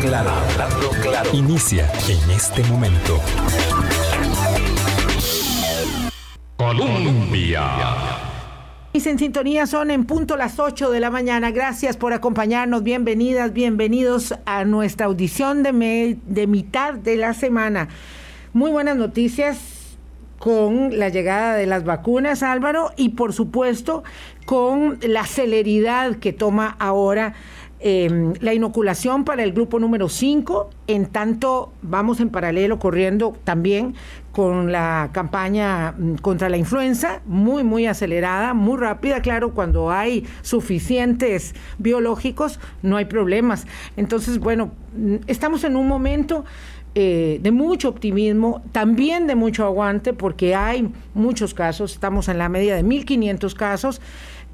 Claro, claro. Inicia en este momento. Colombia. Y en sintonía son en punto las 8 de la mañana. Gracias por acompañarnos. Bienvenidas, bienvenidos a nuestra audición de mitad de la semana. Muy buenas noticias con la llegada de las vacunas, Álvaro, y por supuesto con la celeridad que toma ahora Em, la inoculación para el grupo número 5, en tanto vamos en paralelo corriendo también con la campaña mm, contra la influenza, muy, muy acelerada, muy rápida, claro, cuando hay suficientes biológicos no hay problemas. Entonces, bueno, mm, estamos en un momento... Eh, de mucho optimismo, también de mucho aguante, porque hay muchos casos, estamos en la media de 1.500 casos,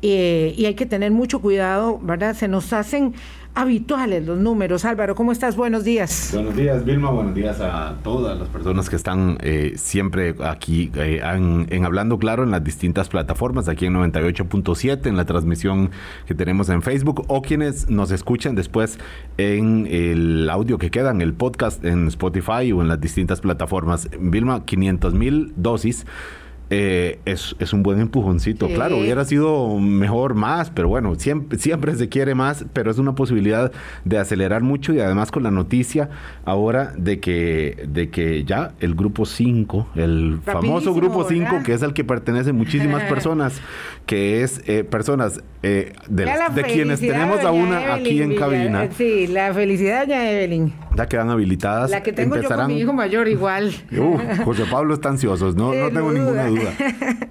eh, y hay que tener mucho cuidado, ¿verdad? Se nos hacen habituales los números. Álvaro, ¿cómo estás? Buenos días. Buenos días, Vilma. Buenos días a todas las personas que están eh, siempre aquí eh, en, Hablando Claro en las distintas plataformas, aquí en 98.7, en la transmisión que tenemos en Facebook, o quienes nos escuchan después en el audio que queda, en el podcast en Spotify o en las distintas plataformas. Vilma, 500 mil dosis eh, es, es, un buen empujoncito. Claro, hubiera sido mejor más, pero bueno, siempre, siempre se quiere más, pero es una posibilidad de acelerar mucho y además con la noticia ahora de que, de que ya el grupo 5, el famoso grupo 5, que es al que pertenecen muchísimas personas, que es eh, personas eh, de, de quienes tenemos a una aquí en cabina. Sí, la felicidad ya Evelyn. Ya quedan habilitadas. La que tengo yo con mi hijo mayor igual. José Pablo está ansioso, no, no tengo ninguna duda.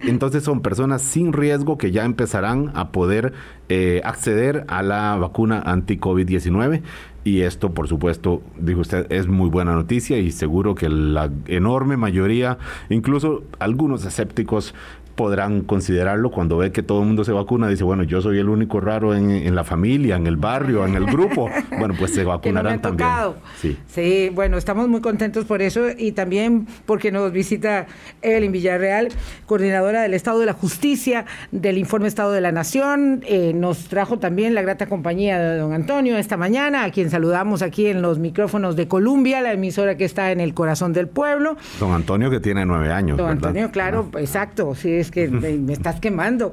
Entonces son personas sin riesgo que ya empezarán a poder eh, acceder a la vacuna anti-COVID-19. Y esto, por supuesto, dijo usted, es muy buena noticia y seguro que la enorme mayoría, incluso algunos escépticos, podrán considerarlo cuando ve que todo el mundo se vacuna. Dice, bueno, yo soy el único raro en, la familia, en el barrio, en el grupo. Bueno, pues se vacunarán también. Sí. sí, bueno, estamos muy contentos por eso y también porque nos visita Evelyn Villarreal, coordinadora del Estado de la Justicia, del Informe Estado de la Nación. Eh, nos trajo también la grata compañía de don Antonio esta mañana, a quien saludamos aquí en los micrófonos de Columbia, la emisora que está en el corazón del pueblo. Don Antonio que tiene nueve años. Don Antonio, claro, exacto, sí, es que me estás quemando.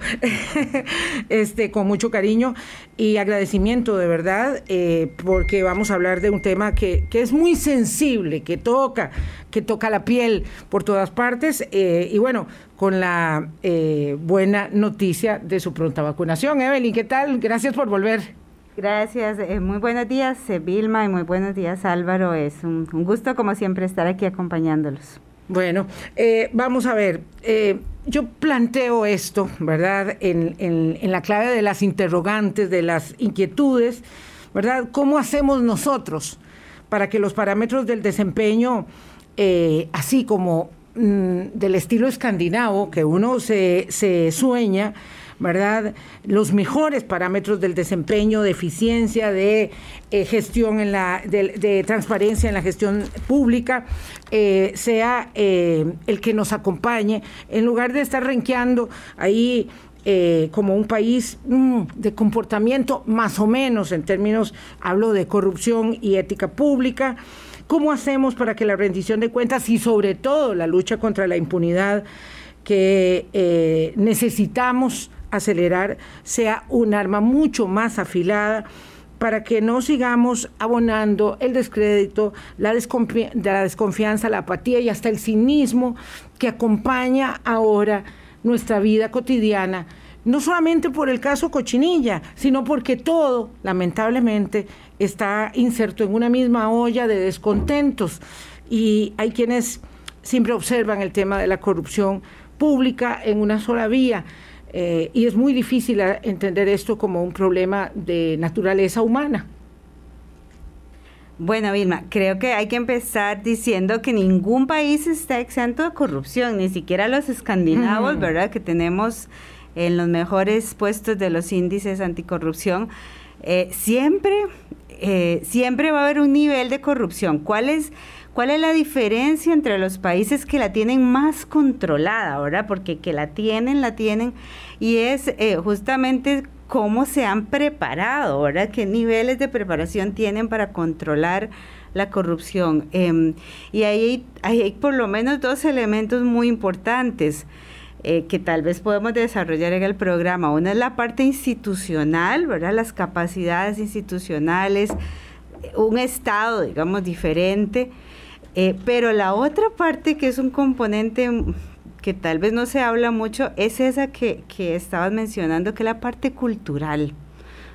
este, con mucho cariño y agradecimiento de verdad, eh, porque vamos a hablar de un tema que, es muy sensible, que toca, que toca la piel por todas partes. Eh, y bueno, con la eh, buena noticia de su pronta vacunación. Evelyn, ¿qué tal? Gracias por volver. Gracias, muy buenos días Vilma y muy buenos días Álvaro. Es un, un gusto como siempre estar aquí acompañándolos. Bueno, eh, vamos a ver, eh, yo planteo esto, ¿verdad? En, la clave de las interrogantes, de las inquietudes, ¿verdad? ¿Cómo hacemos nosotros para que los parámetros del desempeño, eh, así como mm, del estilo escandinavo, que uno se sueña, ¿verdad? Los mejores parámetros del desempeño, de eficiencia, de eh, gestión en la, de, transparencia en la gestión pública, eh, sea eh, el que nos acompañe, en lugar de estar renqueando ahí como un país mm, de comportamiento más o menos en términos, hablo de corrupción y ética pública. ¿Cómo hacemos para que la rendición de cuentas y sobre todo la lucha contra la impunidad que necesitamos acelerar sea un arma mucho más afilada para que no sigamos abonando el descrédito, la, la desconfianza, la apatía y hasta el cinismo que acompaña ahora nuestra vida cotidiana, no solamente por el caso Cochinilla, sino porque todo, lamentablemente, está inserto en una misma olla de descontentos. Y hay quienes siempre observan el tema de la corrupción pública en una sola vía. Eh, y es muy difícil entender esto como un problema de naturaleza humana. Bueno, Vilma, creo que hay que empezar diciendo que ningún país está exento de corrupción, ni siquiera los escandinavos, ¿verdad? Que tenemos en los mejores puestos de los índices anticorrupción. Eh, siempre, eh, siempre va a haber un nivel de corrupción. ¿Cuál es? ¿Cuál es la diferencia entre los países que la tienen más controlada, verdad? Porque que la tienen, la tienen, y es eh, justamente cómo se han preparado, ¿verdad? ¿Qué niveles de preparación tienen para controlar la corrupción? Em, y ahí hay, por lo menos dos elementos muy importantes. Eh, que tal vez podemos desarrollar en el programa. Una es la parte institucional, ¿verdad? Las capacidades institucionales, un Estado, digamos, diferente. Eh, pero la otra parte que es un componente que tal vez no se habla mucho es esa que, que estabas mencionando, que es la parte cultural,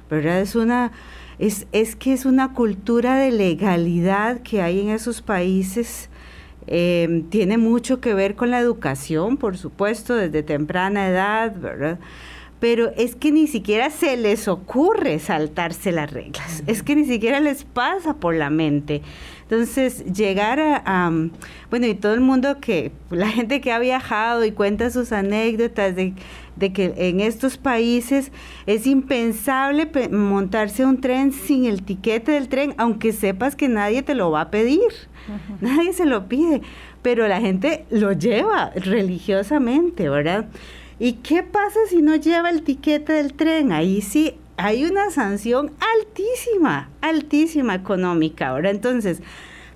¿verdad? Es una, es, es que es una cultura de legalidad que hay en esos países. Eh, tiene mucho que ver con la educación, por supuesto, desde temprana edad, ¿verdad? pero es que ni siquiera se les ocurre saltarse las reglas, es que ni siquiera les pasa por la mente. Entonces, llegar a, bueno, y todo el mundo que, la gente que ha viajado y cuenta sus anécdotas de, que en estos países es impensable montarse un tren sin el tiquete del tren, aunque sepas que nadie te lo va a pedir, nadie se lo pide, pero la gente lo lleva religiosamente, ¿verdad? ¿Y qué pasa si no lleva el tiquete del tren? Ahí sí hay una sanción altísima, altísima económica. Ahora entonces,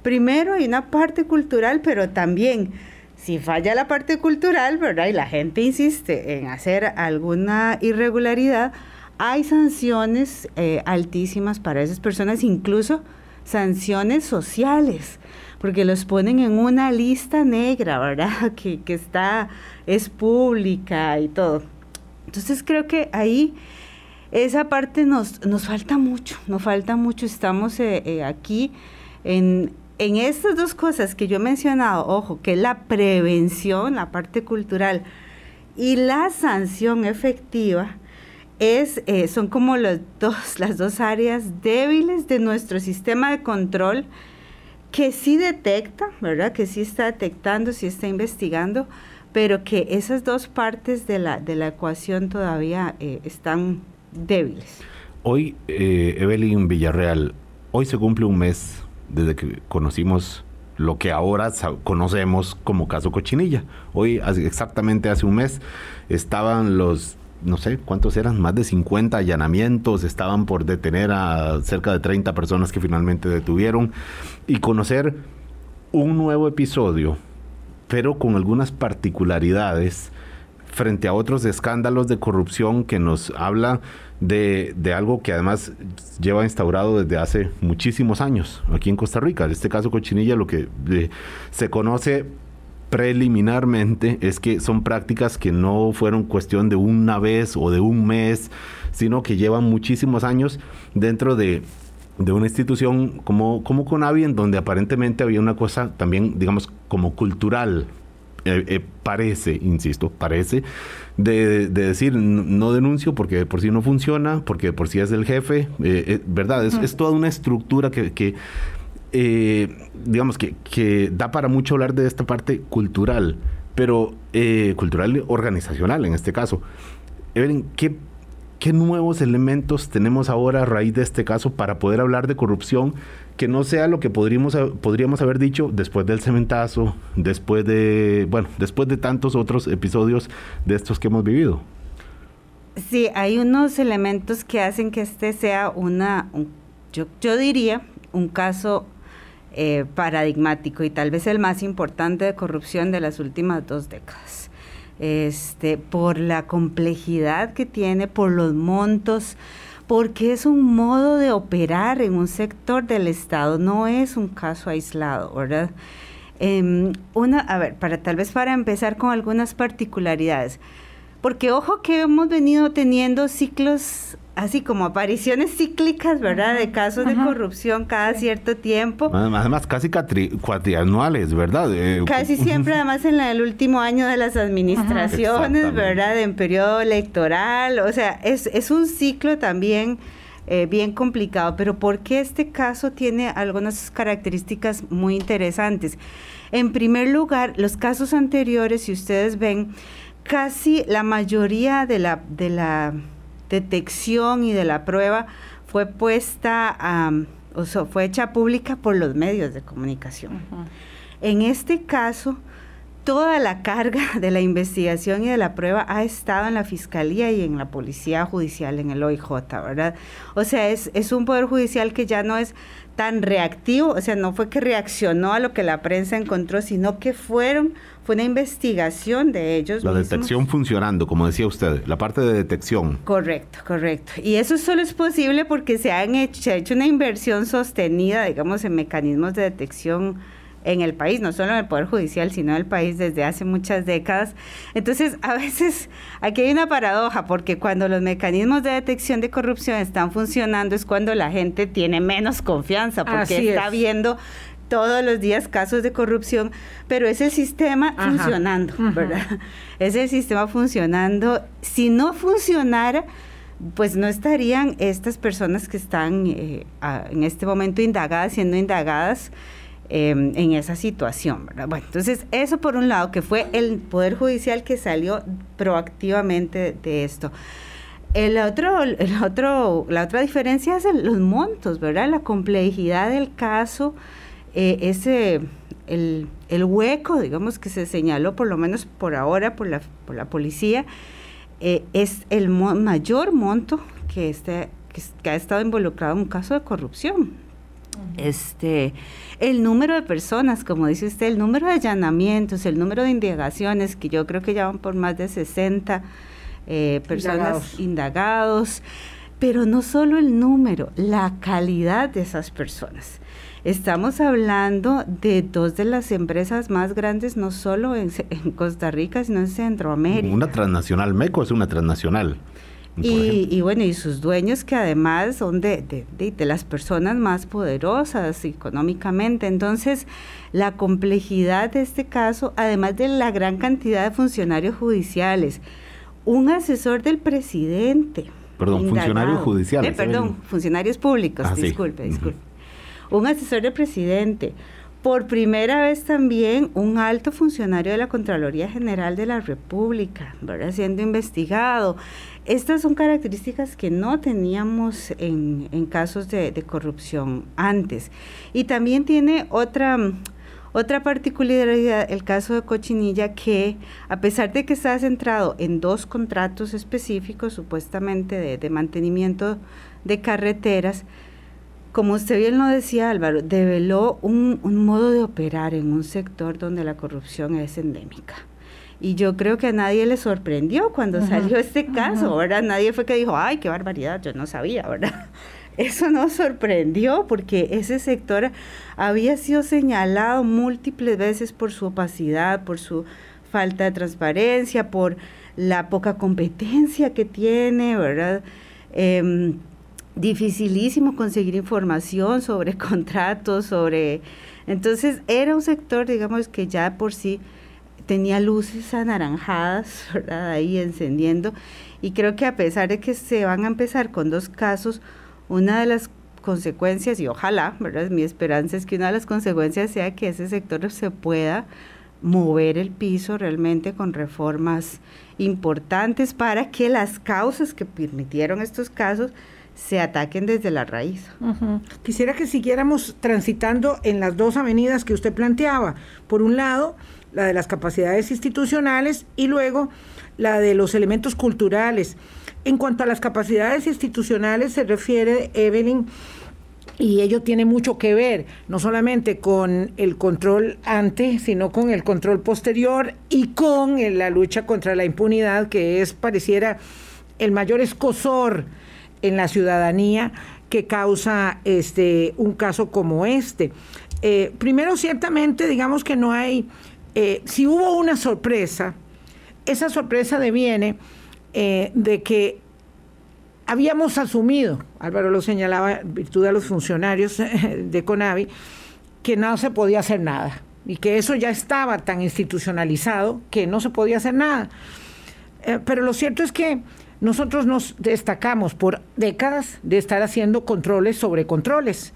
primero hay una parte cultural, pero también si falla la parte cultural, ¿verdad? Y la gente insiste en hacer alguna irregularidad, hay sanciones eh, altísimas para esas personas, incluso sanciones sociales porque los ponen en una lista negra, ¿verdad? Que, que está, es pública y todo. Entonces creo que ahí esa parte nos, nos falta mucho, nos falta mucho. Estamos eh, eh, aquí en, en estas dos cosas que yo he mencionado, ojo, que es la prevención, la parte cultural, y la sanción efectiva, es, eh, son como los dos, las dos áreas débiles de nuestro sistema de control que sí detecta, ¿verdad? Que sí está detectando, sí está investigando, pero que esas dos partes de la, de la ecuación todavía están débiles. Hoy, eh, Evelyn Villarreal, hoy se cumple un mes desde que conocimos lo que ahora conocemos como caso Cochinilla. Hoy, exactamente hace un mes, estaban los no sé cuántos eran, más de 50 allanamientos, estaban por detener a cerca de 30 personas que finalmente detuvieron y conocer un nuevo episodio, pero con algunas particularidades frente a otros escándalos de corrupción que nos habla de, de, algo que además lleva instaurado desde hace muchísimos años aquí en Costa Rica. En este caso, Cochinilla, lo que eh, se conoce preliminarmente es que son prácticas que no fueron cuestión de una vez o de un mes, sino que llevan muchísimos años dentro de, una institución como, como Conavi, en donde aparentemente había una cosa también, digamos, como cultural, eh, eh, parece, insisto, parece, de, decir no denuncio porque por sí no funciona, porque por sí es el jefe, eh, ¿verdad? Es, es, toda una estructura que, que digamos que, que, da para mucho hablar de esta parte cultural, pero cultural organizacional en este caso. Evelyn, ¿qué, ¿qué nuevos elementos tenemos ahora a raíz de este caso para poder hablar de corrupción que no sea lo que podríamos, podríamos haber dicho después del cementazo, después de, bueno, después de tantos otros episodios de estos que hemos vivido? Sí, hay unos elementos que hacen que este sea una, yo, yo diría, un caso eh, paradigmático y tal vez el más importante de corrupción de las últimas dos décadas. Este, por la complejidad que tiene, por los montos, porque es un modo de operar en un sector del Estado, no es un caso aislado, ¿verdad? Em, una, a ver, para tal vez para empezar con algunas particularidades, porque ojo que hemos venido teniendo ciclos así como apariciones cíclicas, ¿verdad? De casos de corrupción cada cierto tiempo. Además, casi cuatrianuales, ¿verdad? Eh, casi siempre, además, en el último año de las administraciones, ¿verdad? En periodo electoral. O sea, es, es un ciclo también eh, bien complicado. Pero ¿por qué este caso tiene algunas características muy interesantes? En primer lugar, los casos anteriores, si ustedes ven, casi la mayoría de la... De la detección y de la prueba fue puesta, o fue hecha pública por los medios de comunicación. En este caso, toda la carga de la investigación y de la prueba ha estado en la Fiscalía y en la Policía Judicial, en el OIJ, ¿verdad? O sea, es, es un Poder Judicial que ya no es tan reactivo, o sea, no fue que reaccionó a lo que la prensa encontró, sino que fueron, fue una investigación de ellos. La detección funcionando, como decía usted, la parte de detección. Correcto, correcto. Y eso solo es posible porque se, han hecho, se ha hecho una inversión sostenida, digamos, en mecanismos de detección en el país, no solo en el Poder Judicial, sino en el país desde hace muchas décadas. Entonces, a veces aquí hay una paradoja, porque cuando los mecanismos de detección de corrupción están funcionando es cuando la gente tiene menos confianza, porque está viendo todos los días casos de corrupción, pero es el sistema funcionando, ¿verdad? Es el sistema funcionando. Si no funcionara, pues no estarían estas personas que están eh, en este momento indagadas, siendo indagadas, Em, en esa situación. Bueno, entonces eso por un lado, que fue el Poder Judicial que salió proactivamente de, esto. El otro, el otro, la otra diferencia es los montos, ¿verdad? La complejidad del caso, eh, ese, el, el, hueco, digamos, que se señaló, por lo menos por ahora, por la, por la policía, eh, es el mayor monto que, este, que ha estado involucrado en un caso de corrupción. Este, el número de personas, como dice usted, el número de allanamientos, el número de indagaciones, que yo creo que ya van por más de 60 eh, personas indagados. pero no solo el número, la calidad de esas personas. Estamos hablando de dos de las empresas más grandes, no solo en, en Costa Rica, sino en Centroamérica. Una transnacional, MECO es una transnacional. Y, bueno, y sus dueños que además son de, de, de, las personas más poderosas económicamente. Entonces, la complejidad de este caso, además de la gran cantidad de funcionarios judiciales, un asesor del presidente. Perdón, funcionarios judiciales. Eh, perdón, funcionarios públicos, ah, disculpe, disculpe. Un asesor del presidente, por primera vez también un alto funcionario de la Contraloría General de la República, siendo investigado. Estas son características que no teníamos en, casos de, corrupción antes. Y también tiene otra, otra particularidad el caso de Cochinilla que a pesar de que está centrado en dos contratos específicos supuestamente de mantenimiento de carreteras, como usted bien lo decía Álvaro, develó un, modo de operar en un sector donde la corrupción es endémica. Y yo creo que a nadie le sorprendió cuando salió este caso, ¿verdad? Nadie fue que dijo, ay, qué barbaridad, yo no sabía, ¿verdad? Eso nos sorprendió porque ese sector había sido señalado múltiples veces por su opacidad, por su falta de transparencia, por la poca competencia que tiene, ¿verdad? Em, dificilísimo conseguir información sobre contratos, sobre... Entonces era un sector, digamos, que ya por sí tenía luces anaranjadas, ¿verdad? Ahí encendiendo. Y creo que a pesar de que se van a empezar con dos casos, una de las consecuencias, y ojalá, ¿verdad? Mi esperanza es que una de las consecuencias sea que ese sector se pueda mover el piso realmente con reformas importantes para que las causas que permitieron estos casos se ataquen desde la raíz. Quisiera que siguiéramos transitando en las dos avenidas que usted planteaba. Por un lado, la de las capacidades institucionales y luego la de los elementos culturales. En cuanto a las capacidades institucionales se refiere Evelyn y ello tiene mucho que ver, no solamente con el control ante, sino con el control posterior y con la lucha contra la impunidad, que es, pareciera, el mayor escosor en la ciudadanía que causa este un caso como este. Eh, primero, ciertamente, digamos que no hay, eh, si hubo una sorpresa, esa sorpresa deviene eh, de que habíamos asumido, Álvaro lo señalaba en virtud de los funcionarios de CONAVI, que no se podía hacer nada y que eso ya estaba tan institucionalizado que no se podía hacer nada. pero lo cierto es que nosotros nos destacamos por décadas de estar haciendo controles sobre controles.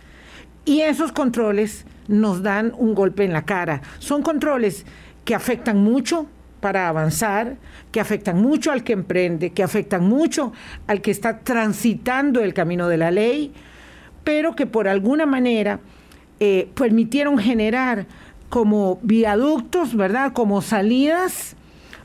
Y esos controles nos dan un golpe en la cara. Son controles que afectan mucho para avanzar, que afectan mucho al que emprende, que afectan mucho al que está transitando el camino de la ley, pero que por alguna manera eh, permitieron generar como viaductos, ¿verdad? Como salidas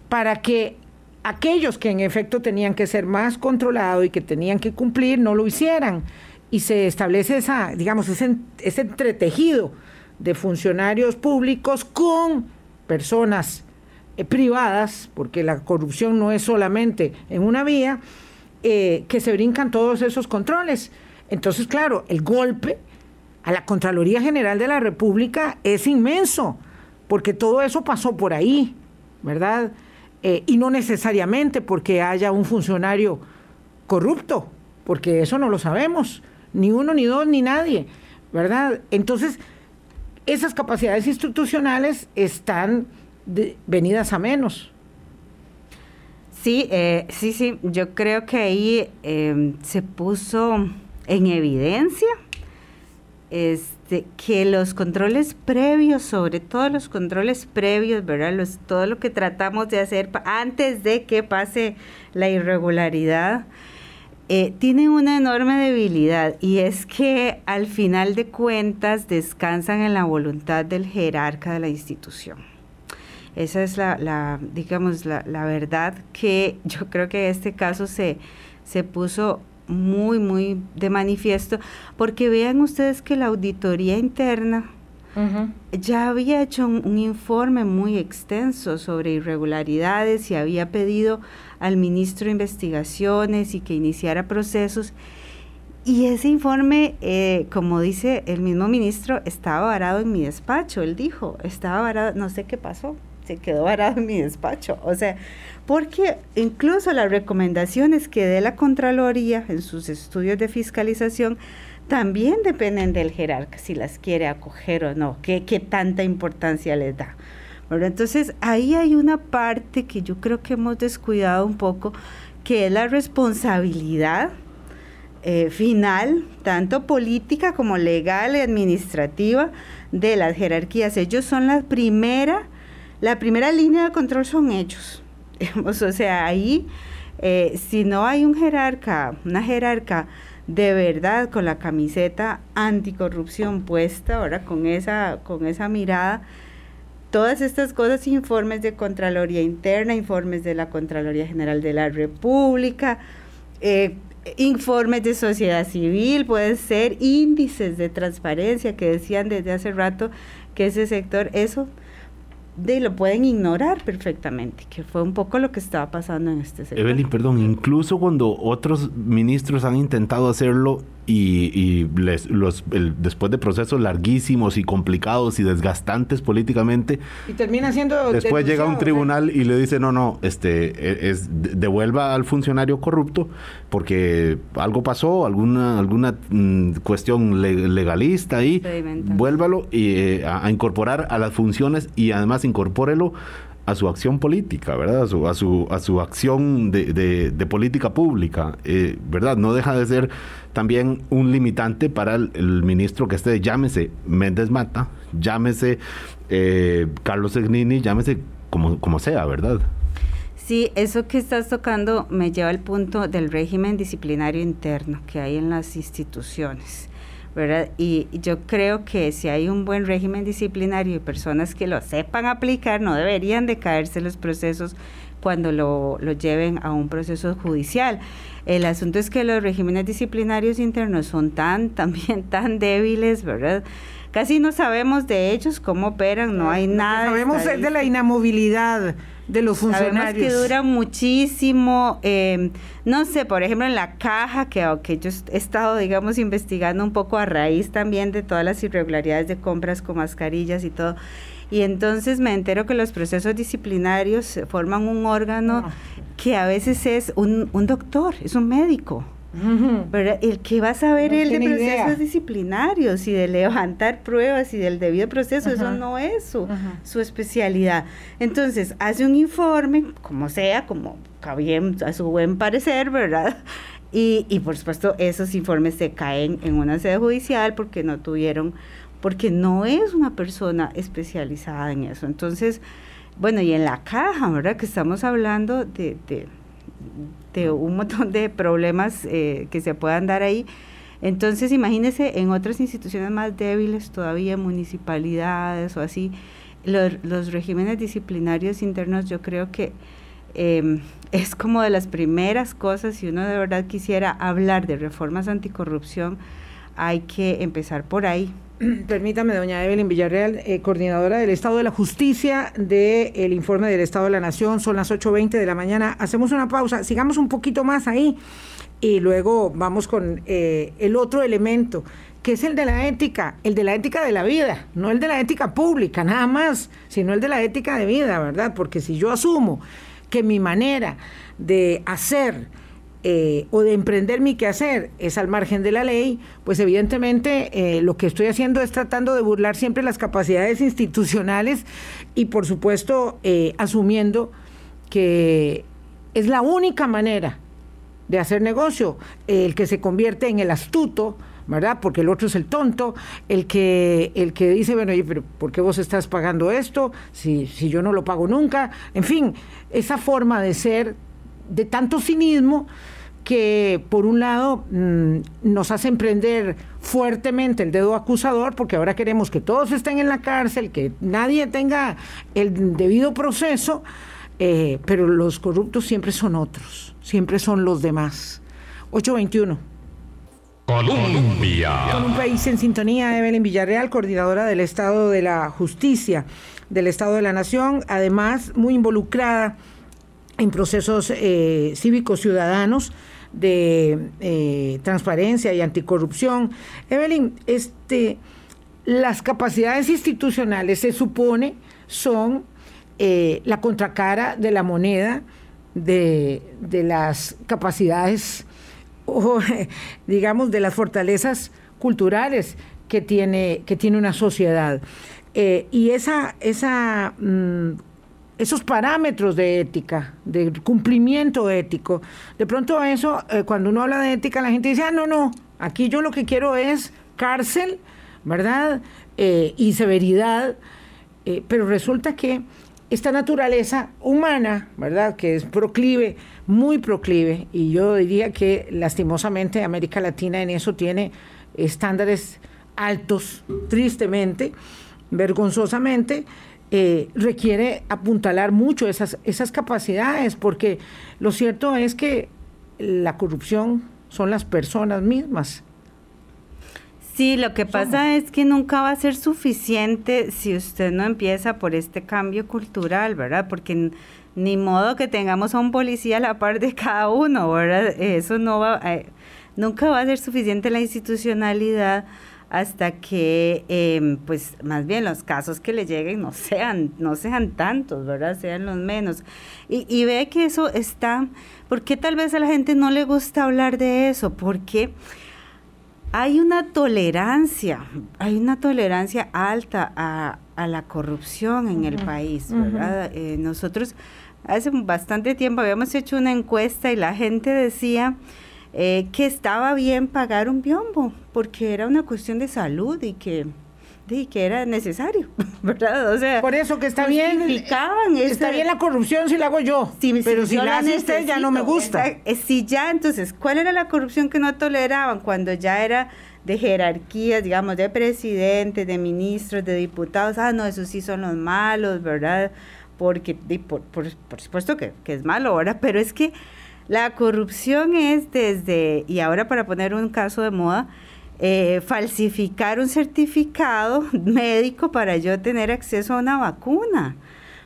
para que aquellos que en efecto tenían que ser más controlados y que tenían que cumplir no lo hicieran. Y se establece esa, digamos, ese, entretejido de funcionarios públicos con personas eh, privadas, porque la corrupción no es solamente en una vía, eh, que se brincan todos esos controles. Entonces, claro, el golpe a la Contraloría General de la República es inmenso, porque todo eso pasó por ahí, ¿verdad? Eh, y no necesariamente porque haya un funcionario corrupto, porque eso no lo sabemos, ni uno, ni dos, ni nadie, ¿verdad? Entonces, esas capacidades institucionales están venidas a menos. Sí, eh, sí, sí, yo creo que ahí em, se puso en evidencia este, que los controles previos, sobre todo los controles previos, ¿verdad? Los, todo lo que tratamos de hacer antes de que pase la irregularidad, eh, tienen una enorme debilidad y es que al final de cuentas descansan en la voluntad del jerarca de la institución. Esa es la, digamos, la, verdad que yo creo que este caso se, se puso muy, muy de manifiesto, porque vean ustedes que la auditoría interna ya había hecho un, informe muy extenso sobre irregularidades y había pedido al ministro de investigaciones y que iniciara procesos. Y ese informe, eh, como dice el mismo ministro, estaba varado en mi despacho. Él dijo, estaba varado, no sé qué pasó, se quedó varado en mi despacho. O sea, porque incluso las recomendaciones que dé la Contraloría en sus estudios de fiscalización también dependen del jerarca, si las quiere acoger o no, qué, tanta importancia les da. Bueno, entonces, ahí hay una parte que yo creo que hemos descuidado un poco, que es la responsabilidad eh, final, tanto política como legal y administrativa, de las jerarquías. Ellos son la primera la primera línea de control son ellos. O sea, ahí, eh, si no hay un jerarca, una jerarca de verdad con la camiseta anticorrupción puesta, ahora con esa, con esa mirada, todas estas cosas, informes de Contraloría Interna, informes de la Contraloría General de la República, eh, informes de sociedad civil, puede ser índices de transparencia que decían desde hace rato que ese sector, eso de lo pueden ignorar perfectamente, que fue un poco lo que estaba pasando en este sector. Evelyn, perdón, incluso cuando otros ministros han intentado hacerlo y, les, los, después de procesos larguísimos y complicados y desgastantes políticamente. Y termina siendo. Después llega un tribunal y le dice: no, no, este, e, es, devuelva al funcionario corrupto porque algo pasó, alguna, alguna mm, cuestión legalista ahí, vuélvalo y, eh, a, a incorporar a las funciones y además incorpórelo a su acción política, ¿verdad? A su, a su, a su acción de, de, política pública, eh, ¿verdad? No deja de ser también un limitante para el, ministro que esté, llámese Méndez Mata, llámese eh, Carlos Egnini, llámese como, como sea, ¿verdad? Sí, eso que estás tocando me lleva al punto del régimen disciplinario interno que hay en las instituciones. ¿Verdad? Y yo creo que si hay un buen régimen disciplinario y personas que lo sepan aplicar, no deberían de caerse los procesos cuando lo, lo lleven a un proceso judicial. El asunto es que los regímenes disciplinarios internos son tan, también tan débiles, ¿verdad? Casi no sabemos de ellos cómo operan, no hay nada. Sabemos de la inamovilidad de los funcionarios. que dura muchísimo. Eh, no sé, por ejemplo, en la caja, que, que yo he estado, digamos, investigando un poco a raíz también de todas las irregularidades de compras con mascarillas y todo. Y entonces me entero que los procesos disciplinarios forman un órgano que a veces es un, un doctor, es un médico. El que va a saber el de procesos disciplinarios y de levantar pruebas y del debido proceso, eso no es su, su, especialidad. Entonces, hace un informe, como sea, como bien, a su buen parecer, ¿verdad? Y, y por supuesto, esos informes se caen en una sede judicial porque no tuvieron, porque no es una persona especializada en eso. Entonces, bueno, y en la caja, ¿verdad? Que estamos hablando de, de un montón de problemas eh, que se puedan dar ahí. Entonces, imagínese en otras instituciones más débiles, todavía municipalidades o así, los, regímenes disciplinarios internos, yo creo que em, es como de las primeras cosas, si uno de verdad quisiera hablar de reformas anticorrupción, hay que empezar por ahí. Permítame, doña Evelyn Villarreal, eh, coordinadora del Estado de la Justicia del informe del Estado de la Nación, son las 8.20 de la mañana. Hacemos una pausa, sigamos un poquito más ahí y luego vamos con eh, el otro elemento, que es el de la ética, el de la ética de la vida, no el de la ética pública, nada más, sino el de la ética de vida, ¿verdad? Porque si yo asumo que mi manera de hacer eh, o de emprender mi quehacer es al margen de la ley, pues evidentemente eh, lo que estoy haciendo es tratando de burlar siempre las capacidades institucionales y por supuesto asumiendo que es la única manera de hacer negocio, el que se convierte en el astuto, ¿verdad? Porque el otro es el tonto, el que, el que dice, bueno, pero ¿por qué vos estás pagando esto si, si yo no lo pago nunca? En fin, esa forma de ser de tanto cinismo que por un lado mm, nos hace emprender fuertemente el dedo acusador, porque ahora queremos que todos estén en la cárcel, que nadie tenga el debido proceso, eh, pero los corruptos siempre son otros, siempre son los demás. 821. Colombia. Con un país en sintonía, Evelyn Villarreal, coordinadora del Estado de la Justicia, del Estado de la Nación, además muy involucrada en procesos eh, cívicos ciudadanos de eh, transparencia y anticorrupción. Evelyn, este, las capacidades institucionales se supone son eh, la contracara de la moneda de, las capacidades o digamos de las fortalezas culturales que tiene, que tiene una sociedad. Eh, y esa, esa, mm, esos parámetros de ética, de cumplimiento ético, de pronto eso, eh, cuando uno habla de ética, la gente dice, ah, no, no, aquí yo lo que quiero es cárcel, ¿verdad? y severidad, pero resulta que esta naturaleza humana, ¿verdad? Que es proclive, muy proclive, y yo diría que lastimosamente América Latina en eso tiene estándares altos, tristemente, vergonzosamente, eh, requiere apuntalar mucho esas, esas capacidades, porque lo cierto es que la corrupción son las personas mismas Sí, lo que pasa es que nunca va a ser suficiente si usted no empieza por este cambio cultural, ¿verdad? Porque ni modo que tengamos a un policía a la par de cada uno, ¿verdad? Eso no va, eh, nunca va a ser suficiente la institucionalidad hasta que, em, pues, más bien los casos que le lleguen no sean, no sean tantos, ¿verdad? Sean los menos. Y, y ve que eso está, ¿por qué tal vez a la gente no le gusta hablar de eso? Porque hay una tolerancia, hay una tolerancia alta a, la corrupción en el país, ¿verdad? Eh, nosotros hace bastante tiempo habíamos hecho una encuesta y la gente decía eh, que estaba bien pagar un biombo, porque era una cuestión de salud y que que era necesario, ¿verdad? O sea, por eso que está bien, está bien la corrupción si la hago yo, pero si, la hace usted ya no me gusta. Eh, si ya, entonces, ¿cuál era la corrupción que no toleraban cuando ya era de jerarquías, digamos, de presidentes, de ministros, de diputados? Ah, no, esos sí son los malos, ¿verdad? Porque, por, por, por supuesto que, que es malo ahora, pero es que la corrupción es desde, y ahora para poner un caso de moda, eh, falsificar un certificado médico para yo tener acceso a una vacuna,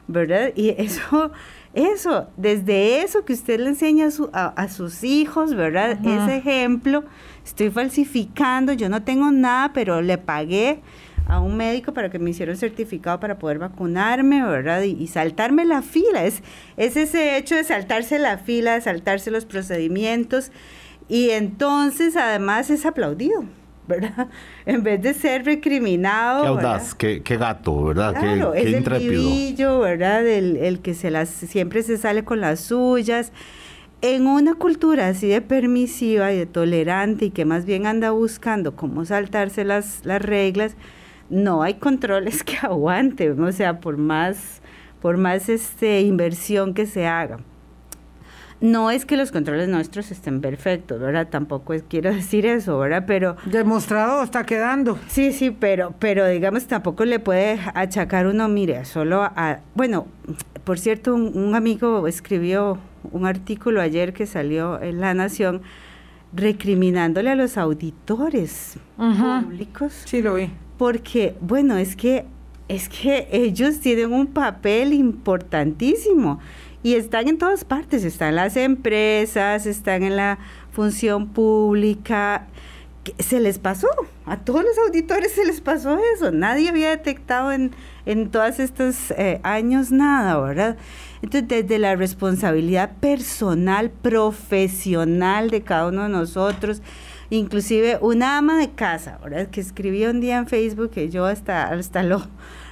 ¿verdad? Y eso, eso, desde eso que usted le enseña a, sus hijos, ¿verdad? Ese ejemplo, estoy falsificando, yo no tengo nada, pero le pagué a un médico para que me hiciera un certificado para poder vacunarme, ¿verdad? Y, y, saltarme la fila. Es, es ese hecho de saltarse la fila, de saltarse los procedimientos. Y entonces además es aplaudido, ¿verdad? En vez de ser recriminado. Qué audaz, qué, gato, ¿verdad? Claro, qué, es el ¿verdad? El, que se las, siempre se sale con las suyas. En una cultura así de permisiva y de tolerante y que más bien anda buscando cómo saltarse las, las reglas, no hay controles que aguanten, o sea, por más, por más este, inversión que se haga. No es que los controles nuestros estén perfectos, ¿verdad? Tampoco es, quiero decir eso, ¿verdad? Pero... Demostrado está quedando. Sí, sí, pero, pero digamos tampoco le puede achacar uno, mire, solo a... Bueno, por cierto, un, amigo escribió un artículo ayer que salió en La Nación recriminándole a los auditores públicos. Sí, lo vi. Porque, bueno, es que, es que ellos tienen un papel importantísimo y están en todas partes, están en las empresas, están en la función pública. Se les pasó, a todos los auditores se les pasó eso, nadie había detectado en, en todos estos eh, años nada, ¿verdad? Entonces, desde la responsabilidad personal, profesional de cada uno de nosotros, inclusive una ama de casa, ¿verdad? Que escribió un día en Facebook que yo hasta, hasta lo,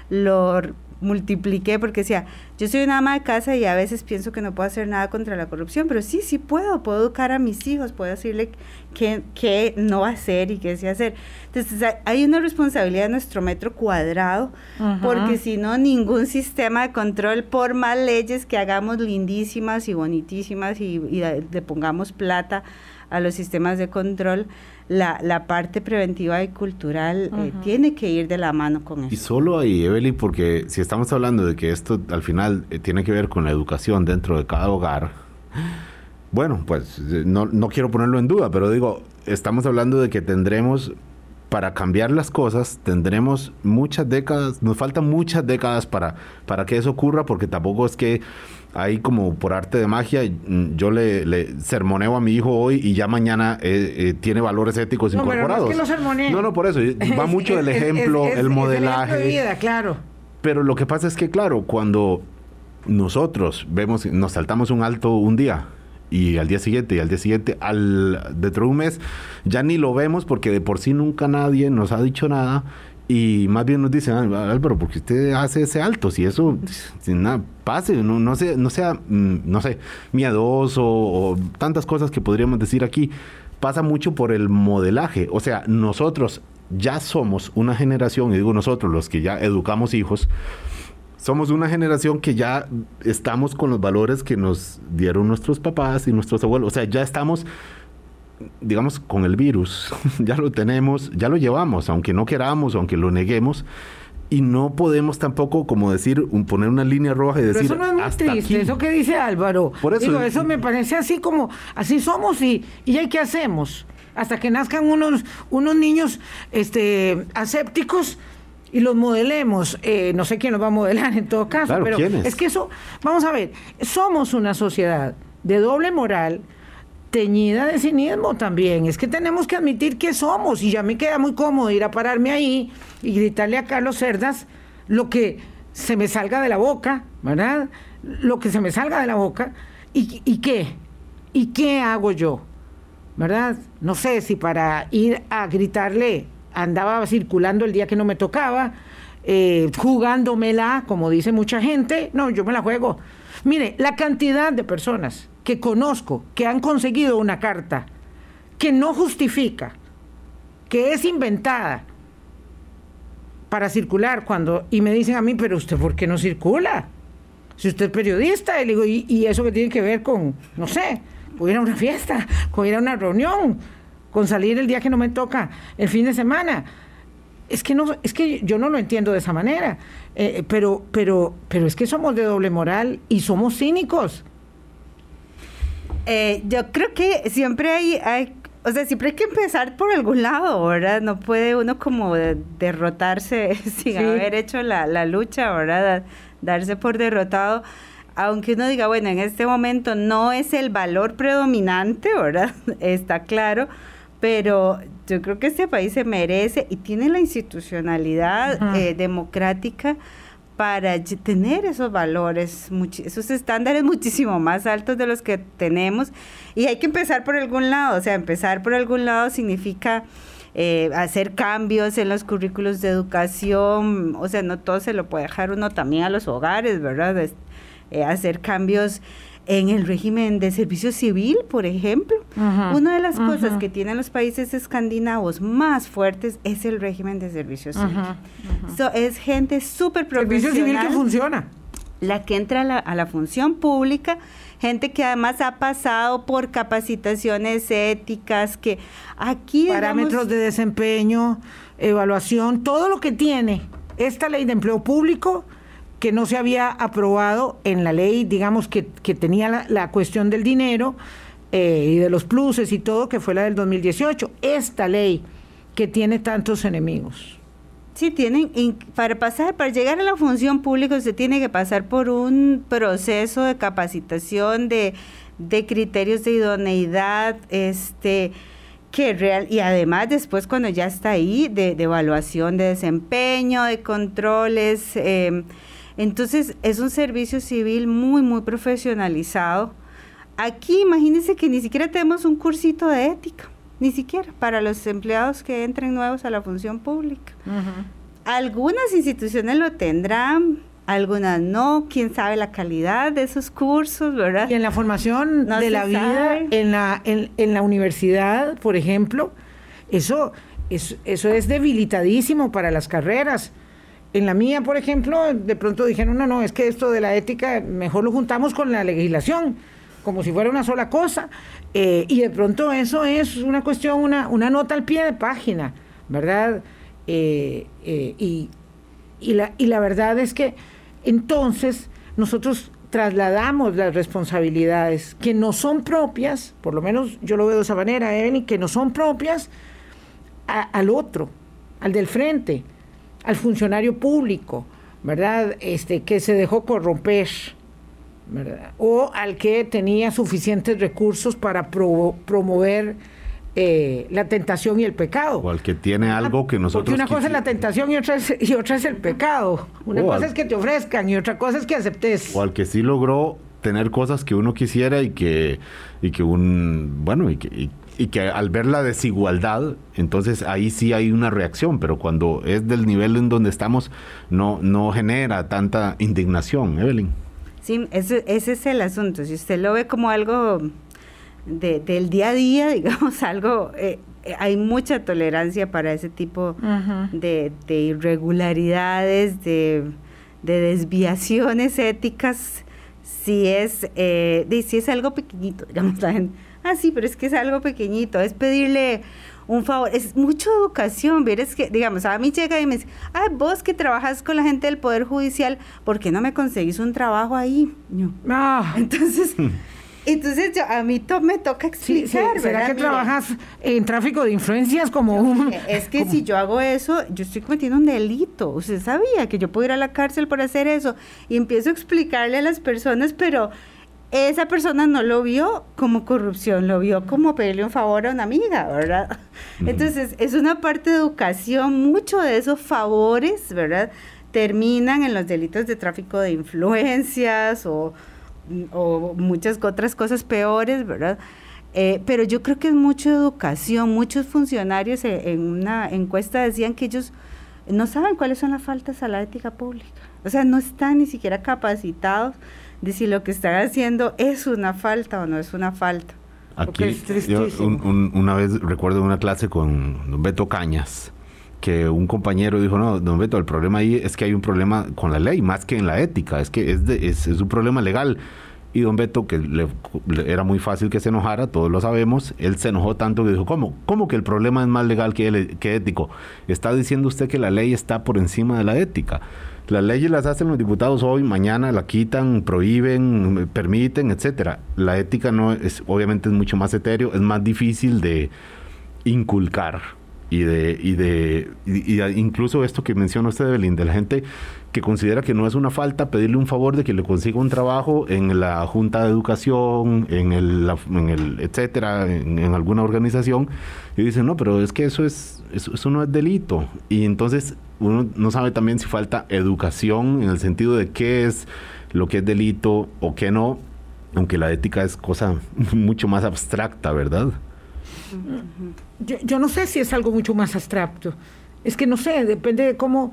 lo multipliqué porque decía, yo soy una ama de casa y a veces pienso que no puedo hacer nada contra la corrupción, pero sí, sí puedo, puedo educar a mis hijos, puedo decirle qué, qué no hacer y qué sí hacer. Entonces hay una responsabilidad de nuestro metro cuadrado, porque si no, ningún sistema de control, por más leyes que hagamos lindísimas y bonitísimas y, y le pongamos plata a los sistemas de control, la, la parte preventiva y cultural eh, tiene que ir de la mano con eso. Y solo ahí, Evelyn, porque si estamos hablando de que esto al final eh, tiene que ver con la educación dentro de cada hogar, bueno, pues eh, no, no quiero ponerlo en duda, pero digo, estamos hablando de que tendremos para cambiar las cosas tendremos muchas décadas, nos faltan muchas décadas para, para que eso ocurra, porque tampoco es que ahí como por arte de magia, mm, yo le, le sermoneo a mi hijo hoy y ya mañana eh, eh, tiene valores éticos incorporados. no, no, por eso, va mucho el ejemplo, el modelaje. de vida, claro. Pero lo que pasa es que, claro, cuando nosotros vemos, nos saltamos un alto un día, y al día siguiente y al día siguiente, al dentro de un mes, ya ni lo vemos porque de por sí nunca nadie nos ha dicho nada y más bien nos dicen, Álvaro, porque usted hace ese alto, si eso, sin nada, pase, no, no, sea, no sea, mm, no sé, miedoso o tantas cosas que podríamos decir aquí, pasa mucho por el modelaje. O sea, nosotros ya somos una generación, y digo nosotros, los que ya educamos hijos, somos una generación que ya estamos con los valores que nos dieron nuestros papás y nuestros abuelos. O sea, ya estamos digamos, con el virus. ya lo tenemos, ya lo llevamos, aunque no queramos, aunque lo neguemos. Y no podemos tampoco, como decir, poner una línea roja y decir. eso no es muy triste, eso que dice Álvaro. Por eso, Digo, eso me parece así como, así somos y, y hay qué hacemos. Hasta que nazcan unos, unos niños este, asépticos y los modelemos. Eh, no sé quién los va a modelar en todo caso, pero es que eso, vamos a ver, somos una sociedad de doble moral teñida de cinismo también. Es que tenemos que admitir que somos, y ya me queda muy cómodo ir a pararme ahí y gritarle a Carlos Cerdas lo que se me salga de la boca, ¿verdad? Lo que se me salga de la boca. ¿Y, qué? ¿Y qué hago yo? ¿Verdad? No sé si para ir a gritarle andaba circulando el día que no me tocaba, eh, jugándomela, como dice mucha gente. No, yo me la juego. Mire, la cantidad de personas que conozco que han conseguido una carta que no justifica, que es inventada para circular cuando y me dicen a mí, pero usted por qué no circula? Si usted es periodista, y digo, ¿y, eso que tiene que ver con, no sé, con ir a una fiesta, con ir a una reunión, con salir el día que no me toca, el fin de semana? Es que no, es que yo no lo entiendo de esa manera. Eh, pero, pero, pero es que somos de doble moral y somos cínicos. Eh, yo creo que siempre hay, hay, o sea, siempre hay que empezar por algún lado, ¿verdad? No puede uno como derrotarse sin haber hecho la, la lucha, ¿verdad? Darse por derrotado aunque uno diga, bueno, en este momento no es el valor predominante, ¿verdad? Está claro, pero yo creo que este país se merece y tiene la institucionalidad eh, democrática para tener esos valores, esos estándares muchísimo más altos de los que tenemos. Y hay que empezar por algún lado, o sea, empezar por algún lado significa eh, hacer cambios en los currículos de educación, o sea, no todo se lo puede dejar uno también a los hogares, ¿verdad? Eh, hacer cambios en el régimen de servicio civil, por ejemplo. Una de las cosas que tienen los países escandinavos más fuertes es el régimen de servicio civil. es gente súper profesional. Servicio civil que funciona. la que entra a la, función pública, gente que además ha pasado por capacitaciones éticas, que aquí... Parámetros de desempeño, evaluación, todo lo que tiene esta ley de empleo público que no se había aprobado en la ley, digamos, que, tenía la, cuestión del dinero eh, y de los pluses y todo, que fue la del 2018. Esta ley que tiene tantos enemigos. Sí, tienen, para pasar, para llegar a la función pública se tiene que pasar por un proceso de capacitación, de, de criterios de idoneidad, este, que real, y además después cuando ya está ahí, de, evaluación de desempeño, de controles, em, entonces es un servicio civil muy, muy profesionalizado. Aquí imagínense que ni siquiera tenemos un cursito de ética ni siquiera para los empleados que entren nuevos a la función pública. Algunas instituciones lo tendrán, algunas no, quién sabe la calidad de esos cursos, ¿verdad? Y en la formación de la vida, en la, en, la universidad, por ejemplo, eso, eso, eso es debilitadísimo para las carreras. En la mía, por ejemplo, de pronto dijeron, no, no, es que esto de la ética mejor lo juntamos con la legislación como si fuera una sola cosa, eh, y de pronto eso es una cuestión, una, una nota al pie de página, ¿verdad? Eh, eh, y, la, y la verdad es que entonces nosotros trasladamos las responsabilidades que no son propias, por lo menos yo lo veo de esa manera, Evelyn, que no son propias al otro, al del frente, al funcionario público, ¿verdad? Este, que se dejó corromper, o al que tenía suficientes recursos para promover eh, la tentación y el pecado. O al que tiene algo que nosotros... Porque una cosa es la tentación y otra es, y otra es el pecado. Una cosa es que te ofrezcan y otra cosa es que aceptes. O al que sí logró tener cosas que uno quisiera y que, y que un... Bueno, y que... y que al ver la desigualdad, entonces ahí sí hay una reacción, pero cuando es del nivel en donde estamos, no, no genera tanta indignación, Evelyn. Sí, ese, ese es el asunto. Si usted lo ve como algo de, del día a día, digamos, algo, eh, hay mucha tolerancia para ese tipo de, irregularidades, de, desviaciones éticas, si es, eh, si es algo pequeñito, digamos, la gente, ah, sí, pero es que es algo pequeñito, es pedirle un favor, es mucha educación, es que, digamos, a mí llega y me dice, ay, vos que trabajas con la gente del Poder Judicial, ¿por qué no me conseguís un trabajo ahí? Ah. Entonces... Entonces a mí me toca explicar. ¿Será que trabajas en tráfico de influencias como un... Es que si yo hago eso, yo estoy cometiendo un delito. Usted sabía que yo puedo ir a la cárcel por hacer eso. Y empiezo a explicarle a las personas, pero esa persona no lo vio como corrupción, lo vio como pedirle un favor a una amiga, ¿verdad? Entonces, es una parte de educación, mucho de esos favores, ¿verdad? Terminan en los delitos de tráfico de influencias o, muchas otras cosas peores, ¿verdad? Eh, pero yo creo que es mucha educación. Muchos funcionarios eh, en una encuesta decían que ellos no saben cuáles son las faltas a la ética pública. O sea, no están ni siquiera capacitados de si lo que están haciendo es una falta o no es una falta. Aquí, yo una vez recuerdo una clase con don Beto Cañas, que un compañero dijo, no, don Beto, el problema ahí es que hay un problema con la ley, más que en la ética, es que es, es, un problema legal. Y don Beto, que le, era muy fácil que se enojara, todos lo sabemos, él se enojó tanto que dijo, ¿cómo? ¿Cómo que el problema es más legal que, que ético? Está diciendo usted que la ley está por encima de la ética. Las leyes las hacen los diputados hoy, mañana la quitan, prohíben, permiten, etcétera. La ética no es, obviamente es mucho más etéreo, es más difícil de inculcar y de, y de y, incluso esto que menciona usted, Evelyn, de la gente que considera que no es una falta pedirle un favor de que le consiga un trabajo en la Junta de Educación, en el, etcétera, en, alguna organización, y dicen, no, pero es que eso es, eso no es delito. Y entonces uno no sabe también si falta educación en el sentido de qué es lo que es delito o qué no, aunque la ética es cosa mucho más abstracta, ¿verdad? Yo, no sé si es algo mucho más abstracto. Es que no sé, depende de cómo,